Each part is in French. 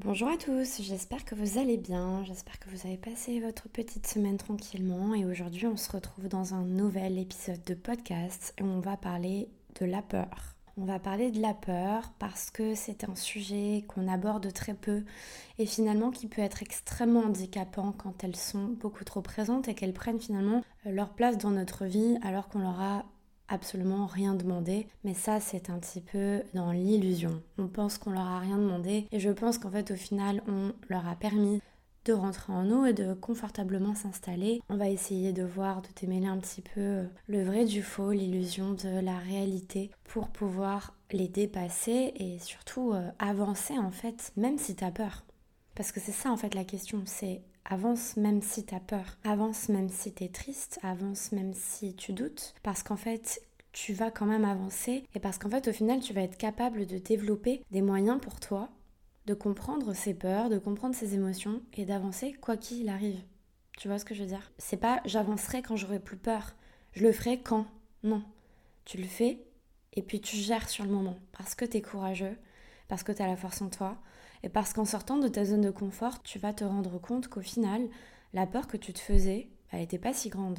Bonjour à tous, j'espère que vous allez bien, j'espère que vous avez passé votre petite semaine tranquillement et aujourd'hui on se retrouve dans un nouvel épisode de podcast et on va parler de la peur. On va parler de la peur parce que c'est un sujet qu'on aborde très peu et finalement qui peut être extrêmement handicapant quand elles sont beaucoup trop présentes et qu'elles prennent finalement leur place dans notre vie alors qu'on leur a absolument rien demandé. Mais ça, c'est un petit peu dans l'illusion. On pense qu'on leur a rien demandé et je pense qu'en fait, au final, on leur a permis de rentrer en nous et de confortablement s'installer. On va essayer de voir, de démêler un petit peu le vrai du faux, l'illusion de la réalité pour pouvoir les dépasser et surtout euh, avancer en fait, même si t'as peur. Parce que c'est ça en fait la question, c'est Avance même si tu as peur, avance même si tu es triste, avance même si tu doutes, parce qu'en fait, tu vas quand même avancer. Et parce qu'en fait, au final, tu vas être capable de développer des moyens pour toi de comprendre ses peurs, de comprendre ses émotions et d'avancer quoi qu'il arrive. Tu vois ce que je veux dire? C'est pas j'avancerai quand j'aurai plus peur, je le ferai quand? Non. Tu le fais et puis tu gères sur le moment. Parce que tu es courageux, parce que tu as la force en toi, et parce qu'en sortant de ta zone de confort, tu vas te rendre compte qu'au final, la peur que tu te faisais, elle n'était pas si grande.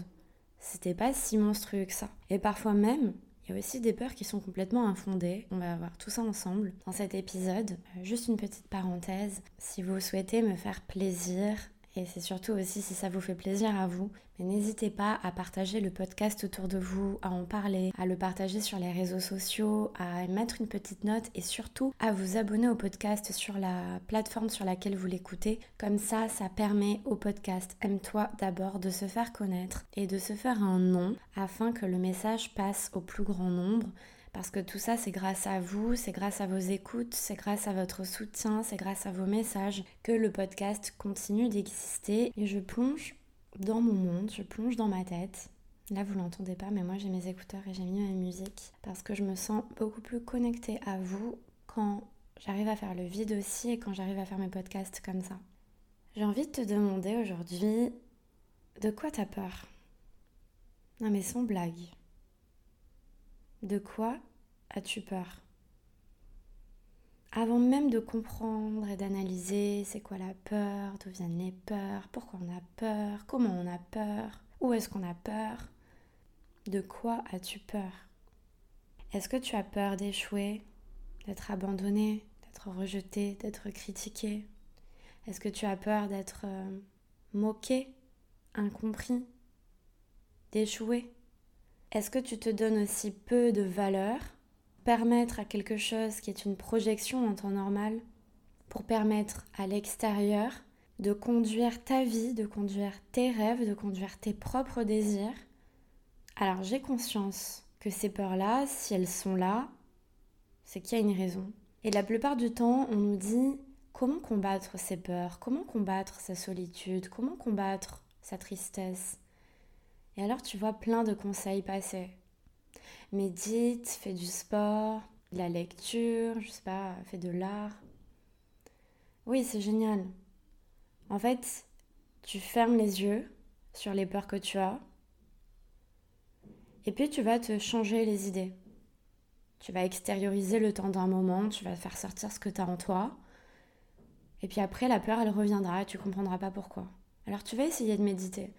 C'était pas si monstrueux que ça. Et parfois même, il y a aussi des peurs qui sont complètement infondées. On va voir tout ça ensemble dans cet épisode. Euh, juste une petite parenthèse. Si vous souhaitez me faire plaisir, et c'est surtout aussi si ça vous fait plaisir à vous. Mais n'hésitez pas à partager le podcast autour de vous, à en parler, à le partager sur les réseaux sociaux, à mettre une petite note et surtout à vous abonner au podcast sur la plateforme sur laquelle vous l'écoutez. Comme ça, ça permet au podcast Aime-toi d'abord de se faire connaître et de se faire un nom afin que le message passe au plus grand nombre parce que tout ça, c'est grâce à vous, c'est grâce à vos écoutes, c'est grâce à votre soutien, c'est grâce à vos messages que le podcast continue d'exister. Et je plonge dans mon monde, je plonge dans ma tête. Là, vous l'entendez pas, mais moi j'ai mes écouteurs et j'ai mis ma musique parce que je me sens beaucoup plus connectée à vous quand j'arrive à faire le vide aussi et quand j'arrive à faire mes podcasts comme ça. J'ai envie de te demander aujourd'hui de quoi t'as peur? Non mais sans blague. De quoi as-tu peur? Avant même de comprendre et d'analyser c'est quoi la peur, d'où viennent les peurs, pourquoi on a peur, comment on a peur, où est-ce qu'on a peur, de quoi as-tu peur? Est-ce que tu as peur d'échouer, d'être abandonné, d'être rejeté, d'être critiqué? Est-ce que tu as peur d'être euh, moqué, incompris, d'échouer? Est-ce que tu te donnes aussi peu de valeur? Permettre à quelque chose qui est une projection en temps normal pour permettre à l'extérieur de conduire ta vie, de conduire tes rêves, de conduire tes propres désirs? Alors j'ai conscience que ces peurs-là, si elles sont là, c'est qu'il y a une raison. Et la plupart du temps, on nous dit comment combattre ces peurs, comment combattre sa solitude, comment combattre sa tristesse. Et alors tu vois plein de conseils passer. Médite, fais du sport, de la lecture, je sais pas, fais de l'art. Oui, c'est génial. En fait, tu fermes les yeux sur les peurs que tu as. Et puis tu vas te changer les idées. Tu vas extérioriser le temps d'un moment, tu vas faire sortir ce que tu as en toi. Et puis après, la peur, elle reviendra et tu comprendras pas pourquoi. Alors tu vas essayer de méditer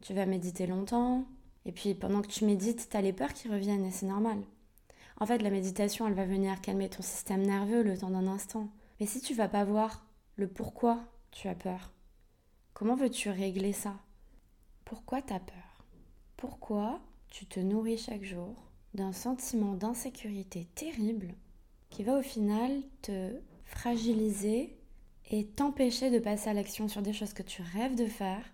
tu vas méditer longtemps, et puis pendant que tu médites, tu as les peurs qui reviennent, et c'est normal. En fait, la méditation, elle va venir calmer ton système nerveux le temps d'un instant. Mais si tu vas pas voir le pourquoi tu as peur, comment veux-tu régler ça? Pourquoi tu as peur? Pourquoi tu te nourris chaque jour d'un sentiment d'insécurité terrible qui va au final te fragiliser et t'empêcher de passer à l'action sur des choses que tu rêves de faire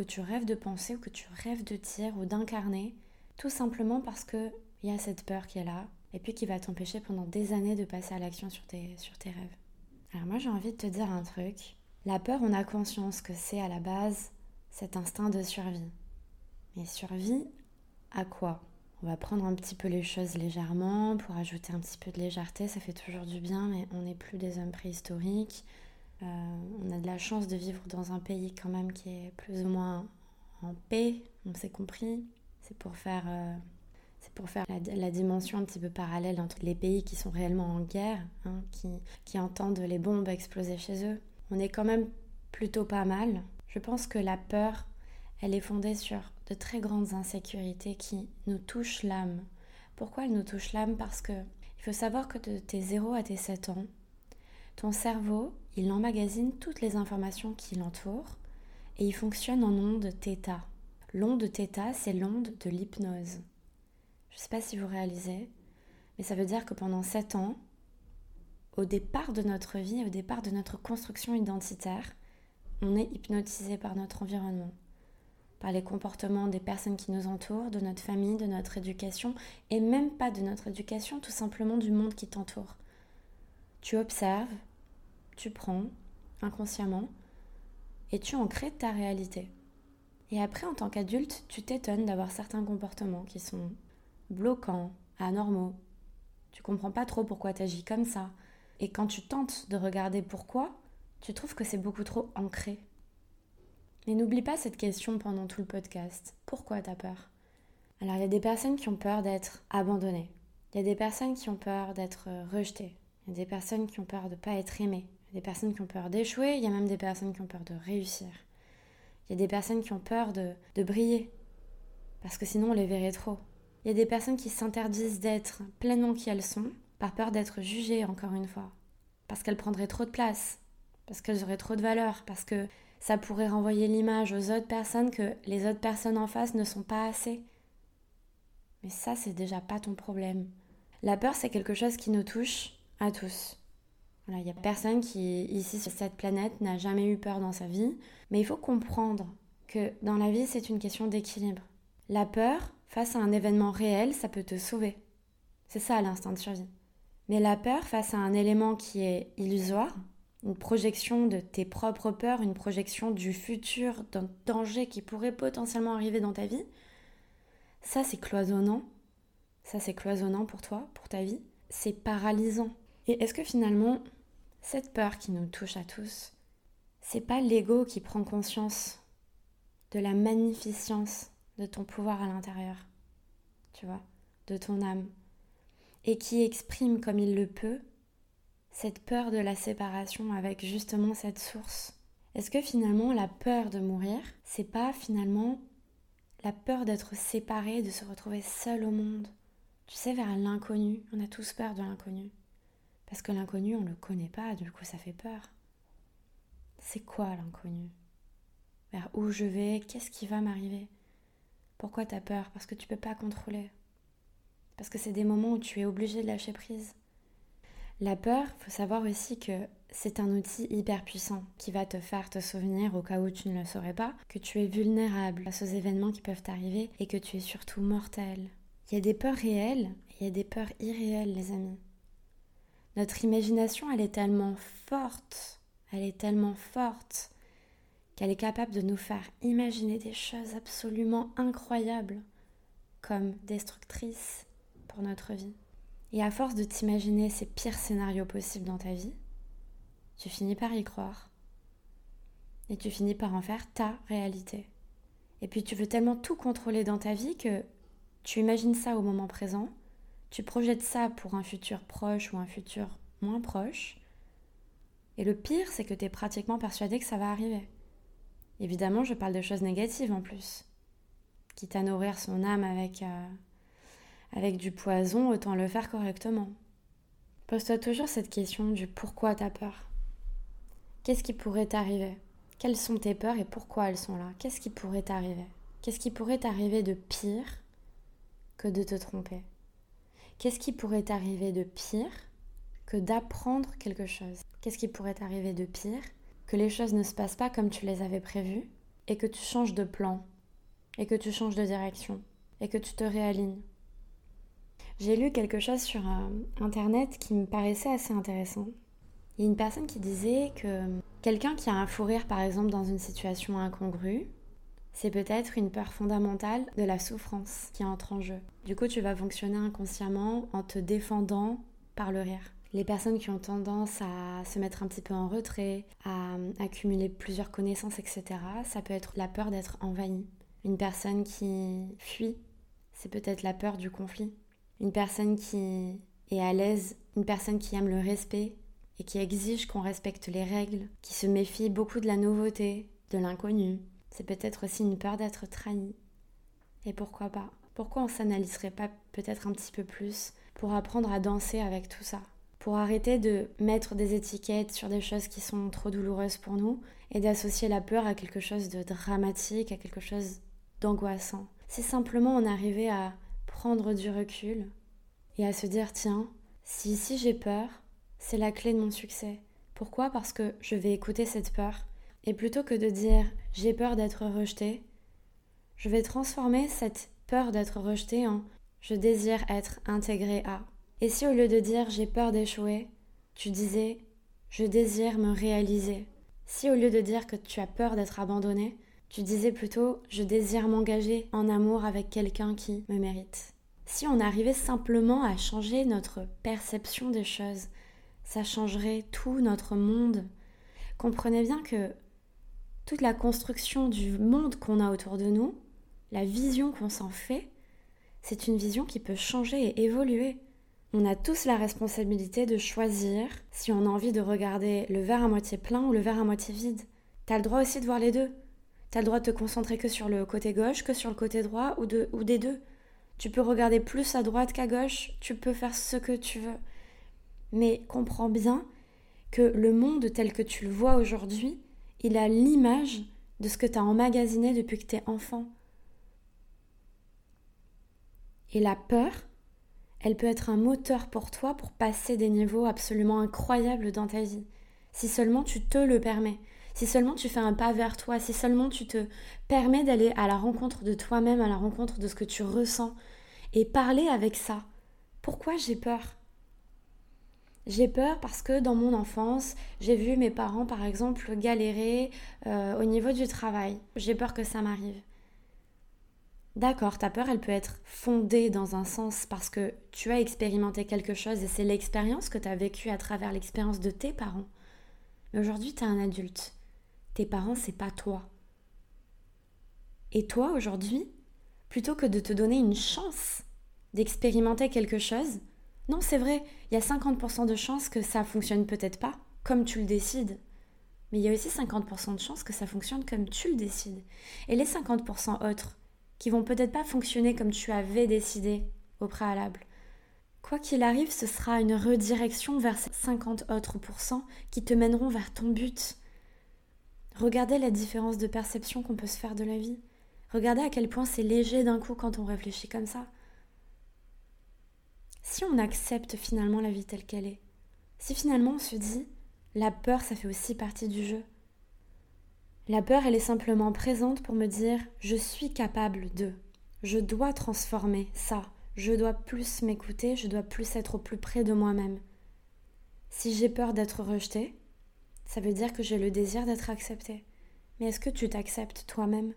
que tu rêves de penser, ou que tu rêves de dire ou d'incarner, tout simplement parce qu'il y a cette peur qui est là, et puis qui va t'empêcher pendant des années de passer à l'action sur tes, sur tes rêves. Alors moi j'ai envie de te dire un truc. La peur, on a conscience que c'est à la base cet instinct de survie. Mais survie à quoi? On va prendre un petit peu les choses légèrement pour ajouter un petit peu de légèreté, ça fait toujours du bien, mais on n'est plus des hommes préhistoriques. Euh, on a de la chance de vivre dans un pays quand même qui est plus ou moins en paix, on s'est compris. C'est pour faire euh, C'est pour faire la, dimension un petit peu parallèle entre les pays qui sont réellement en guerre, hein, qui, entendent les bombes exploser chez eux. On est quand même plutôt pas mal. Je pense que la peur, elle est fondée sur de très grandes insécurités qui nous touchent l'âme. Pourquoi elle nous touche l'âme? Parce que il faut savoir que de tes 0 à tes 7 ans, ton cerveau, il emmagasine toutes les informations qui l'entourent et il fonctionne en onde θ. L'onde θ, c'est l'onde de l'hypnose. Je ne sais pas si vous réalisez, mais ça veut dire que pendant 7 ans, au départ de notre vie, au départ de notre construction identitaire, on est hypnotisé par notre environnement, par les comportements des personnes qui nous entourent, de notre famille, de notre éducation, et même pas de notre éducation, tout simplement du monde qui t'entoure. Tu observes, tu prends, inconsciemment, et tu en ta réalité. Et après, en tant qu'adulte, tu t'étonnes d'avoir certains comportements qui sont bloquants, anormaux. Tu comprends pas trop pourquoi tu agis comme ça. Et quand tu tentes de regarder pourquoi, tu trouves que c'est beaucoup trop ancré. Mais n'oublie pas cette question pendant tout le podcast. Pourquoi t'as peur? Alors il y a des personnes qui ont peur d'être abandonnées. Il y a des personnes qui ont peur d'être rejetées. Il y a des personnes qui ont peur de ne pas être aimées. Il y a des personnes qui ont peur d'échouer. Il y a même des personnes qui ont peur de réussir. Il y a des personnes qui ont peur de, briller. Parce que sinon on les verrait trop. Il y a des personnes qui s'interdisent d'être pleinement qui elles sont par peur d'être jugées encore une fois. Parce qu'elles prendraient trop de place, parce qu'elles auraient trop de valeur, parce que ça pourrait renvoyer l'image aux autres personnes que les autres personnes en face ne sont pas assez. Mais ça, c'est déjà pas ton problème. La peur, c'est quelque chose qui nous touche à tous. Il n'y a personne qui, ici sur cette planète, n'a jamais eu peur dans sa vie. Mais il faut comprendre que dans la vie, c'est une question d'équilibre. La peur, face à un événement réel, ça peut te sauver. C'est ça l'instinct de survie. Mais la peur, face à un élément qui est illusoire, une projection de tes propres peurs, une projection du futur, d'un danger qui pourrait potentiellement arriver dans ta vie, ça c'est cloisonnant. Ça c'est cloisonnant pour toi, pour ta vie. C'est paralysant. Et est-ce que finalement, cette peur qui nous touche à tous, c'est pas l'ego qui prend conscience de la magnificence de ton pouvoir à l'intérieur, tu vois, de ton âme, et qui exprime comme il le peut cette peur de la séparation avec justement cette source Est-ce que finalement la peur de mourir, c'est pas finalement la peur d'être séparé, de se retrouver seul au monde? Tu sais, vers l'inconnu. On a tous peur de l'inconnu. Parce que l'inconnu, on ne le connaît pas, du coup ça fait peur. C'est quoi l'inconnu? Vers où je vais? Qu'est-ce qui va m'arriver? Pourquoi tu as peur? Parce que tu peux pas contrôler. Parce que c'est des moments où tu es obligé de lâcher prise. La peur, faut savoir aussi que c'est un outil hyper puissant qui va te faire te souvenir, au cas où tu ne le saurais pas, que tu es vulnérable face aux événements qui peuvent t'arriver et que tu es surtout mortel. Il y a des peurs réelles et il y a des peurs irréelles, les amis. Notre imagination, elle est tellement forte, elle est tellement forte qu'elle est capable de nous faire imaginer des choses absolument incroyables comme destructrices pour notre vie. Et à force de t'imaginer ces pires scénarios possibles dans ta vie, tu finis par y croire. Et tu finis par en faire ta réalité. Et puis tu veux tellement tout contrôler dans ta vie que tu imagines ça au moment présent, tu projettes ça pour un futur proche ou un futur moins proche. Et le pire, c'est que tu es pratiquement persuadé que ça va arriver. Évidemment, je parle de choses négatives en plus. Quitte à nourrir son âme avec euh, du poison, autant le faire correctement. Pose-toi toujours cette question du pourquoi t'as peur. Qu'est-ce qui pourrait t'arriver? Quelles sont tes peurs et pourquoi elles sont là? Qu'est-ce qui pourrait t'arriver? Qu'est-ce qui pourrait t'arriver de pire que de te tromper? Qu'est-ce qui pourrait t'arriver de pire que d'apprendre quelque chose? Qu'est-ce qui pourrait t'arriver de pire que les choses ne se passent pas comme tu les avais prévues et que tu changes de plan et que tu changes de direction et que tu te réalignes? J'ai lu quelque chose sur euh, Internet qui me paraissait assez intéressant. Il y a une personne qui disait que quelqu'un qui a un fou rire, par exemple, dans une situation incongrue, c'est peut-être une peur fondamentale de la souffrance qui entre en jeu. Du coup, tu vas fonctionner inconsciemment en te défendant par le rire. Les personnes qui ont tendance à se mettre un petit peu en retrait, à accumuler plusieurs connaissances, etc., ça peut être la peur d'être envahi. Une personne qui fuit c'est peut-être la peur du conflit. Une personne qui est à l'aise, une personne qui aime le respect et qui exige qu'on respecte les règles, qui se méfie beaucoup de la nouveauté, de l'inconnu. C'est peut-être aussi une peur d'être trahi. Et pourquoi pas? Pourquoi on s'analyserait pas peut-être un petit peu plus pour apprendre à danser avec tout ça? Pour arrêter de mettre des étiquettes sur des choses qui sont trop douloureuses pour nous et d'associer la peur à quelque chose de dramatique, à quelque chose d'angoissant. Si simplement on arrivait à prendre du recul et à se dire tiens, si ici j'ai peur, c'est la clé de mon succès. Pourquoi? Parce que je vais écouter cette peur. Et plutôt que de dire j'ai peur d'être rejeté, je vais transformer cette peur d'être rejeté en je désire être intégré à. Et si au lieu de dire j'ai peur d'échouer, tu disais je désire me réaliser. Si au lieu de dire que tu as peur d'être abandonné, tu disais plutôt je désire m'engager en amour avec quelqu'un qui me mérite. Si on arrivait simplement à changer notre perception des choses, ça changerait tout notre monde. Comprenez bien que toute la construction du monde qu'on a autour de nous, la vision qu'on s'en fait, c'est une vision qui peut changer et évoluer. On a tous la responsabilité de choisir si on a envie de regarder le verre à moitié plein ou le verre à moitié vide. T'as le droit aussi de voir les deux. T'as le droit de te concentrer que sur le côté gauche, que sur le côté droit ou, de, ou des deux. Tu peux regarder plus à droite qu'à gauche, tu peux faire ce que tu veux. Mais comprends bien que le monde tel que tu le vois aujourd'hui, il a l'image de ce que tu as emmagasiné depuis que tu es enfant. Et la peur, elle peut être un moteur pour toi pour passer des niveaux absolument incroyables dans ta vie. Si seulement tu te le permets, si seulement tu fais un pas vers toi, si seulement tu te permets d'aller à la rencontre de toi-même, à la rencontre de ce que tu ressens, et parler avec ça. Pourquoi j'ai peur? J'ai peur parce que dans mon enfance, j'ai vu mes parents, par exemple, galérer euh, au niveau du travail. J'ai peur que ça m'arrive. D'accord, ta peur, elle peut être fondée dans un sens parce que tu as expérimenté quelque chose et c'est l'expérience que tu as vécue à travers l'expérience de tes parents. Mais aujourd'hui, tu es un adulte. Tes parents, c'est pas toi. Et toi, aujourd'hui, plutôt que de te donner une chance d'expérimenter quelque chose, non, c'est vrai, il y a 50% de chances que ça fonctionne peut-être pas, comme tu le décides. Mais il y a aussi 50% de chances que ça fonctionne comme tu le décides. Et les 50% autres, qui vont peut-être pas fonctionner comme tu avais décidé au préalable. Quoi qu'il arrive, ce sera une redirection vers ces 50 autres pourcents qui te mèneront vers ton but. Regardez la différence de perception qu'on peut se faire de la vie. Regardez à quel point c'est léger d'un coup quand on réfléchit comme ça. Si on accepte finalement la vie telle qu'elle est, si finalement on se dit, la peur, ça fait aussi partie du jeu, la peur, elle est simplement présente pour me dire je suis capable de. Je dois transformer ça. Je dois plus m'écouter, je dois plus être au plus près de moi-même. Si j'ai peur d'être rejetée, ça veut dire que j'ai le désir d'être acceptée. Mais est-ce que tu t'acceptes toi-même?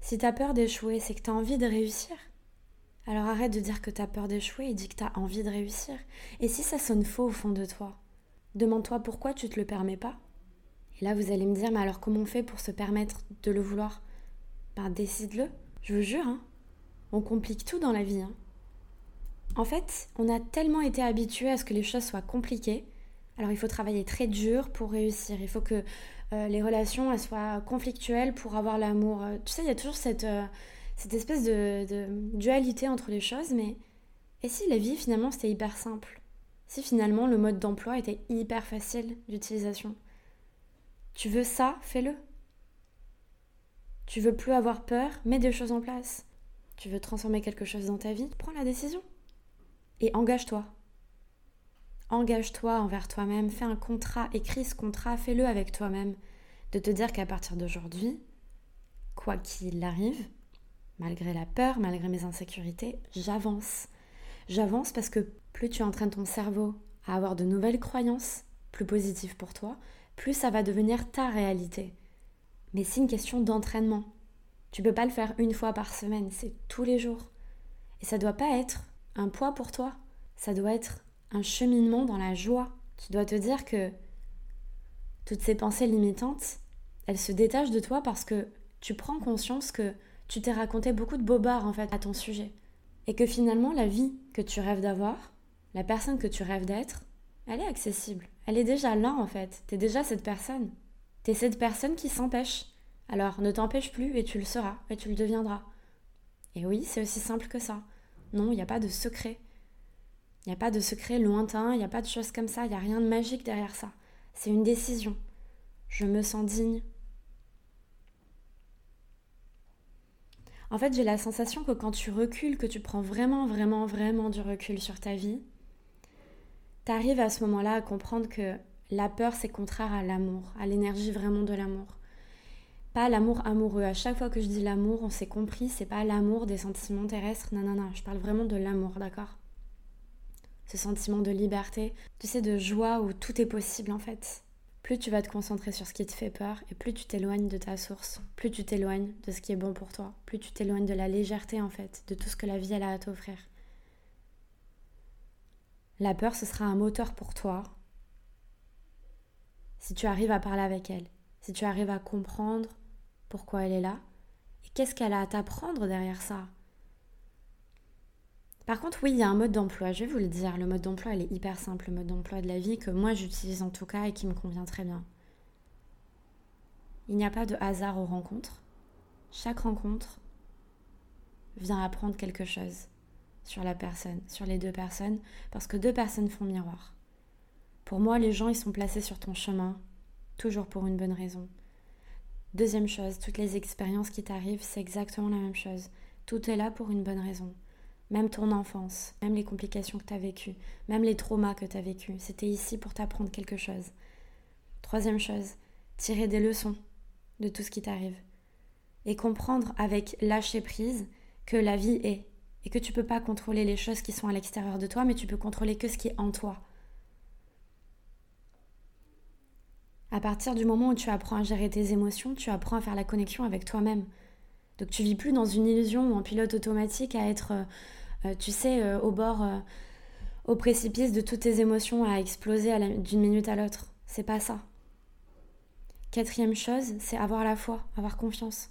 Si tu as peur d'échouer, c'est que tu as envie de réussir. Alors arrête de dire que tu as peur d'échouer et dis que tu as envie de réussir. Et si ça sonne faux au fond de toi, demande-toi pourquoi tu te le permets pas et là, vous allez me dire, mais alors comment on fait pour se permettre de le vouloir? Ben décide-le. Je vous jure, hein. on complique tout dans la vie. Hein. En fait, on a tellement été habitué à ce que les choses soient compliquées. Alors il faut travailler très dur pour réussir. Il faut que euh, les relations soient conflictuelles pour avoir l'amour. Euh, tu sais, il y a toujours cette, euh, cette espèce de, dualité entre les choses. Mais et si la vie finalement c'était hyper simple? Si finalement le mode d'emploi était hyper facile d'utilisation? Tu veux ça, fais-le. Tu veux plus avoir peur, mets des choses en place. Tu veux transformer quelque chose dans ta vie, prends la décision. Et engage-toi. Engage-toi envers toi-même, fais un contrat, écris ce contrat, fais-le avec toi-même. De te dire qu'à partir d'aujourd'hui, quoi qu'il arrive, malgré la peur, malgré mes insécurités, j'avance. J'avance parce que plus tu entraînes ton cerveau à avoir de nouvelles croyances plus positives pour toi, plus ça va devenir ta réalité. Mais c'est une question d'entraînement. Tu peux pas le faire une fois par semaine, c'est tous les jours. Et ça doit pas être un poids pour toi. Ça doit être un cheminement dans la joie. Tu dois te dire que toutes ces pensées limitantes, elles se détachent de toi parce que tu prends conscience que tu t'es raconté beaucoup de bobards en fait à ton sujet. Et que finalement, la vie que tu rêves d'avoir, la personne que tu rêves d'être, elle est accessible. Elle est déjà là en fait. T'es déjà cette personne. T'es cette personne qui s'empêche. Alors ne t'empêche plus et tu le seras et tu le deviendras. Et oui, c'est aussi simple que ça. Non, il n'y a pas de secret. Il n'y a pas de secret lointain, il n'y a pas de choses comme ça, il n'y a rien de magique derrière ça. C'est une décision. Je me sens digne. En fait, j'ai la sensation que quand tu recules, que tu prends vraiment, vraiment, vraiment du recul sur ta vie, tu arrives à ce moment-là à comprendre que la peur, c'est contraire à l'amour, à l'énergie vraiment de l'amour. Pas l'amour amoureux. À chaque fois que je dis l'amour, on s'est compris, c'est pas l'amour des sentiments terrestres. Non, non, non, je parle vraiment de l'amour, d'accord? Ce sentiment de liberté, tu sais, de joie où tout est possible en fait. Plus tu vas te concentrer sur ce qui te fait peur et plus tu t'éloignes de ta source, plus tu t'éloignes de ce qui est bon pour toi, plus tu t'éloignes de la légèreté en fait, de tout ce que la vie elle a à t'offrir. La peur, ce sera un moteur pour toi si tu arrives à parler avec elle, si tu arrives à comprendre pourquoi elle est là et qu'est-ce qu'elle a à t'apprendre derrière ça. Par contre, oui, il y a un mode d'emploi, je vais vous le dire. Le mode d'emploi, elle est hyper simple, le mode d'emploi de la vie que moi j'utilise en tout cas et qui me convient très bien. Il n'y a pas de hasard aux rencontres. Chaque rencontre vient apprendre quelque chose sur la personne, sur les deux personnes, parce que deux personnes font miroir. Pour moi, les gens, ils sont placés sur ton chemin, toujours pour une bonne raison. Deuxième chose, toutes les expériences qui t'arrivent, c'est exactement la même chose. Tout est là pour une bonne raison. Même ton enfance, même les complications que tu as vécues, même les traumas que tu as vécus, c'était ici pour t'apprendre quelque chose. Troisième chose, tirer des leçons de tout ce qui t'arrive. Et comprendre avec lâcher prise que la vie est et que tu peux pas contrôler les choses qui sont à l'extérieur de toi, mais tu peux contrôler que ce qui est en toi. À partir du moment où tu apprends à gérer tes émotions, tu apprends à faire la connexion avec toi-même. Donc tu vis plus dans une illusion ou en pilote automatique à être, euh, euh, tu sais, euh, au bord, au précipice de toutes tes émotions à exploser d'une minute à l'autre. C'est pas ça. Quatrième chose, c'est avoir la foi, avoir confiance.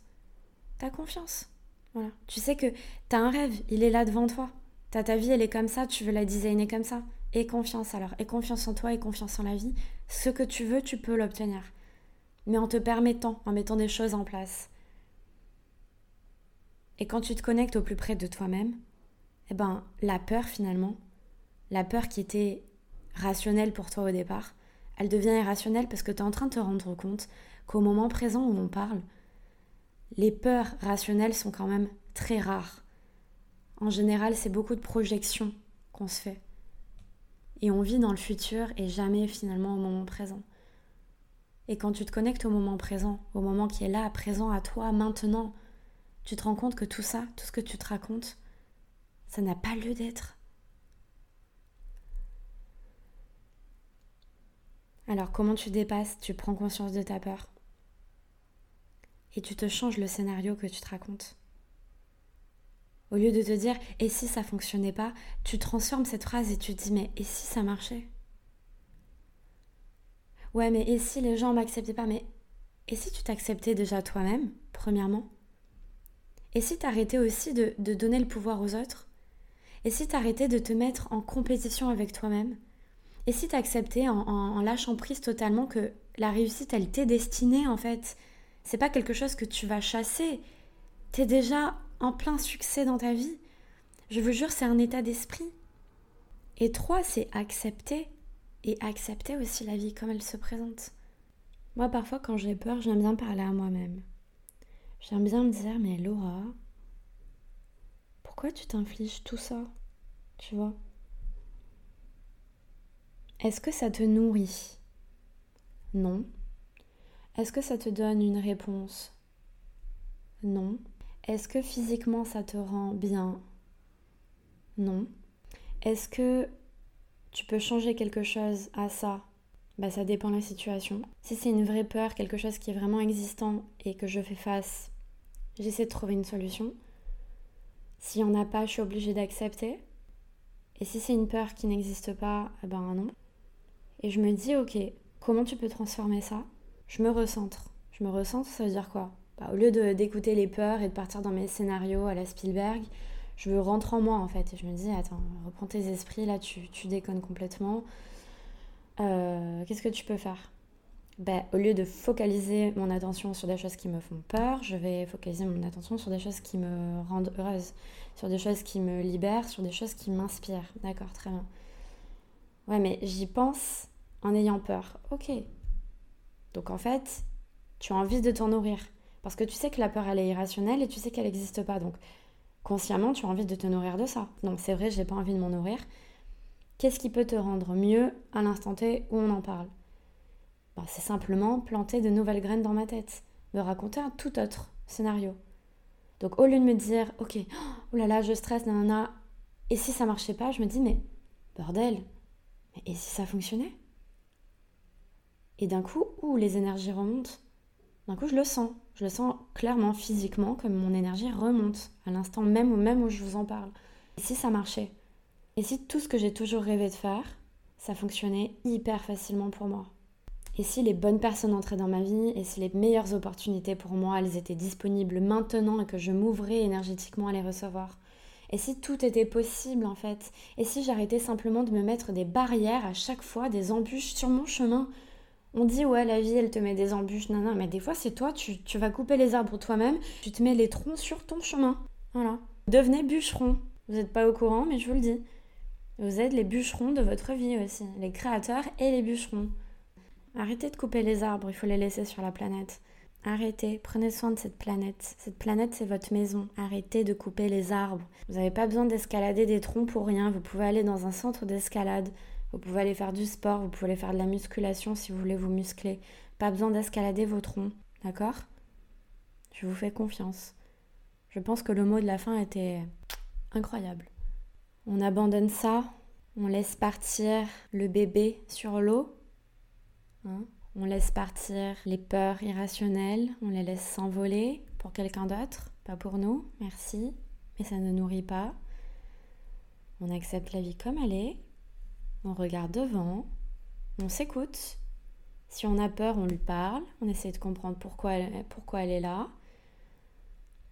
T'as confiance. Voilà. Tu sais que tu as un rêve, il est là devant toi. T'as ta vie, elle est comme ça, tu veux la designer comme ça. Et confiance alors, et confiance en toi et confiance en la vie. Ce que tu veux, tu peux l'obtenir. Mais en te permettant, en mettant des choses en place. Et quand tu te connectes au plus près de toi-même, eh ben, la peur finalement, la peur qui était rationnelle pour toi au départ, elle devient irrationnelle parce que tu es en train de te rendre compte qu'au moment présent où on parle, les peurs rationnelles sont quand même très rares. En général, c'est beaucoup de projections qu'on se fait. Et on vit dans le futur et jamais finalement au moment présent. Et quand tu te connectes au moment présent, au moment qui est là, présent à toi, maintenant, tu te rends compte que tout ça, tout ce que tu te racontes, ça n'a pas lieu d'être. Alors comment tu dépasses Tu prends conscience de ta peur et tu te changes le scénario que tu te racontes. Au lieu de te dire et si ça fonctionnait pas, tu transformes cette phrase et tu te dis mais et si ça marchait? Ouais, mais et si les gens m'acceptaient pas? Mais et si tu t'acceptais déjà toi-même, premièrement? Et si t'arrêtais aussi de, donner le pouvoir aux autres? Et si t'arrêtais de te mettre en compétition avec toi-même? Et si t'acceptais en, en lâchant prise totalement que la réussite, elle t'est destinée en fait? C'est pas quelque chose que tu vas chasser. T'es déjà en plein succès dans ta vie. Je vous jure, c'est un état d'esprit. Et trois, c'est accepter. Et accepter aussi la vie comme elle se présente. Moi, parfois, quand j'ai peur, j'aime bien parler à moi-même. J'aime bien me dire, mais Laura, pourquoi tu t'infliges tout ça Tu vois? Est-ce que ça te nourrit? Non. Est-ce que ça te donne une réponse? Non. Est-ce que physiquement ça te rend bien? Non. Est-ce que tu peux changer quelque chose à ça? Bah, ça dépend de la situation. Si c'est une vraie peur, quelque chose qui est vraiment existant et que je fais face, j'essaie de trouver une solution. S'il n'y en a pas, je suis obligée d'accepter. Et si c'est une peur qui n'existe pas, eh ben non. Et je me dis, ok, comment tu peux transformer ça? Je me recentre. Je me recentre, ça veut dire quoi? Bah, Au lieu d'écouter les peurs et de partir dans mes scénarios à la Spielberg, je veux rentrer en moi en fait. Et je me dis, attends, reprends tes esprits, là tu, déconnes complètement. Euh, qu'est-ce que tu peux faire? Ben, Au lieu de focaliser mon attention sur des choses qui me font peur, je vais focaliser mon attention sur des choses qui me rendent heureuse, sur des choses qui me libèrent, sur des choses qui m'inspirent. D'accord, très bien. Ouais, mais j'y pense en ayant peur. Ok. Donc en fait, tu as envie de t'en nourrir. Parce que tu sais que la peur, elle est irrationnelle et tu sais qu'elle n'existe pas. Donc consciemment, tu as envie de te nourrir de ça. Donc c'est vrai, je n'ai pas envie de m'en nourrir. Qu'est-ce qui peut te rendre mieux à l'instant T où on en parle? Ben, C'est simplement planter de nouvelles graines dans ma tête, me raconter un tout autre scénario. Donc au lieu de me dire, ok, oh là là, je stresse, nanana, et si ça marchait pas, je me dis, mais bordel, et si ça fonctionnait? Et d'un coup, où les énergies remontent D'un coup, je le sens. Je le sens clairement, physiquement, comme mon énergie remonte à l'instant même ou même où je vous en parle. Et si ça marchait? Et si tout ce que j'ai toujours rêvé de faire, ça fonctionnait hyper facilement pour moi? Et si les bonnes personnes entraient dans ma vie et si les meilleures opportunités pour moi, elles étaient disponibles maintenant et que je m'ouvrais énergétiquement à les recevoir? Et si tout était possible en fait? Et si j'arrêtais simplement de me mettre des barrières à chaque fois, des embûches sur mon chemin? On dit ouais la vie elle te met des embûches, non non, mais des fois c'est toi, tu, tu vas couper les arbres toi-même, tu te mets les troncs sur ton chemin. Voilà. Devenez bûcheron. Vous n'êtes pas au courant, mais je vous le dis. Vous êtes les bûcherons de votre vie aussi, les créateurs et les bûcherons. Arrêtez de couper les arbres, il faut les laisser sur la planète. Arrêtez, prenez soin de cette planète. Cette planète, c'est votre maison. Arrêtez de couper les arbres. Vous n'avez pas besoin d'escalader des troncs pour rien. Vous pouvez aller dans un centre d'escalade. Vous pouvez aller faire du sport. Vous pouvez aller faire de la musculation si vous voulez vous muscler. Pas besoin d'escalader vos troncs. D'accord? Je vous fais confiance. Je pense que le mot de la fin était incroyable. On abandonne ça. On laisse partir le bébé sur l'eau. Hein? On laisse partir les peurs irrationnelles, on les laisse s'envoler pour quelqu'un d'autre, pas pour nous, merci, mais ça ne nourrit pas. On accepte la vie comme elle est, on regarde devant, on s'écoute. Si on a peur, on lui parle, on essaie de comprendre pourquoi elle, pourquoi elle est là.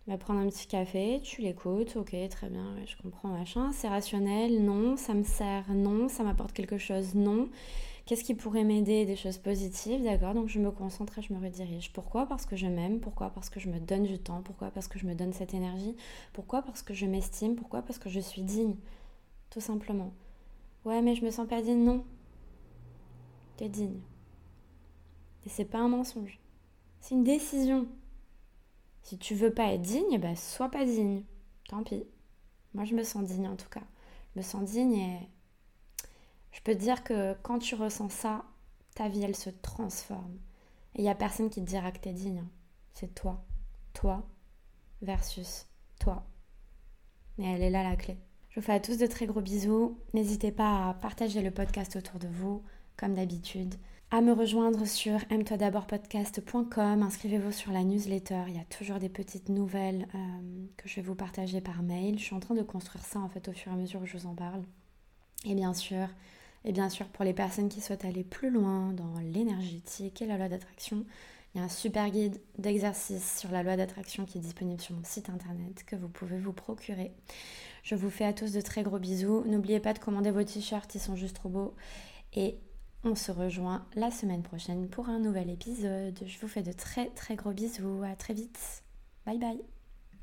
On va prendre un petit café, tu l'écoutes, ok, très bien, je comprends, machin. C'est rationnel, non, ça me sert, non, ça m'apporte quelque chose, non. Qu'est-ce qui pourrait m'aider Des choses positives, d'accord Donc je me concentre et je me redirige. Pourquoi? Parce que je m'aime. Pourquoi? Parce que je me donne du temps. Pourquoi? Parce que je me donne cette énergie. Pourquoi? Parce que je m'estime. Pourquoi? Parce que je suis digne. Tout simplement. Ouais, mais je me sens pas digne. Non. T'es digne. Et c'est pas un mensonge. C'est une décision. Si tu veux pas être digne, bah sois pas digne. Tant pis. Moi, je me sens digne en tout cas. Je me sens digne et je peux te dire que quand tu ressens ça, ta vie, elle se transforme. Et il n'y a personne qui te dira que tu es digne. C'est toi. Toi versus toi. Et elle est là la clé. Je vous fais à tous de très gros bisous. N'hésitez pas à partager le podcast autour de vous, comme d'habitude. À me rejoindre sur aime-toi d'abord podcast.com. Inscrivez-vous sur la newsletter. Il y a toujours des petites nouvelles euh, que je vais vous partager par mail. Je suis en train de construire ça en fait au fur et à mesure que je vous en parle. Et bien sûr, et bien sûr, pour les personnes qui souhaitent aller plus loin dans l'énergétique et la loi d'attraction, il y a un super guide d'exercice sur la loi d'attraction qui est disponible sur mon site internet que vous pouvez vous procurer. Je vous fais à tous de très gros bisous. N'oubliez pas de commander vos t-shirts, ils sont juste trop beaux. Et on se rejoint la semaine prochaine pour un nouvel épisode. Je vous fais de très très gros bisous. À très vite. Bye bye.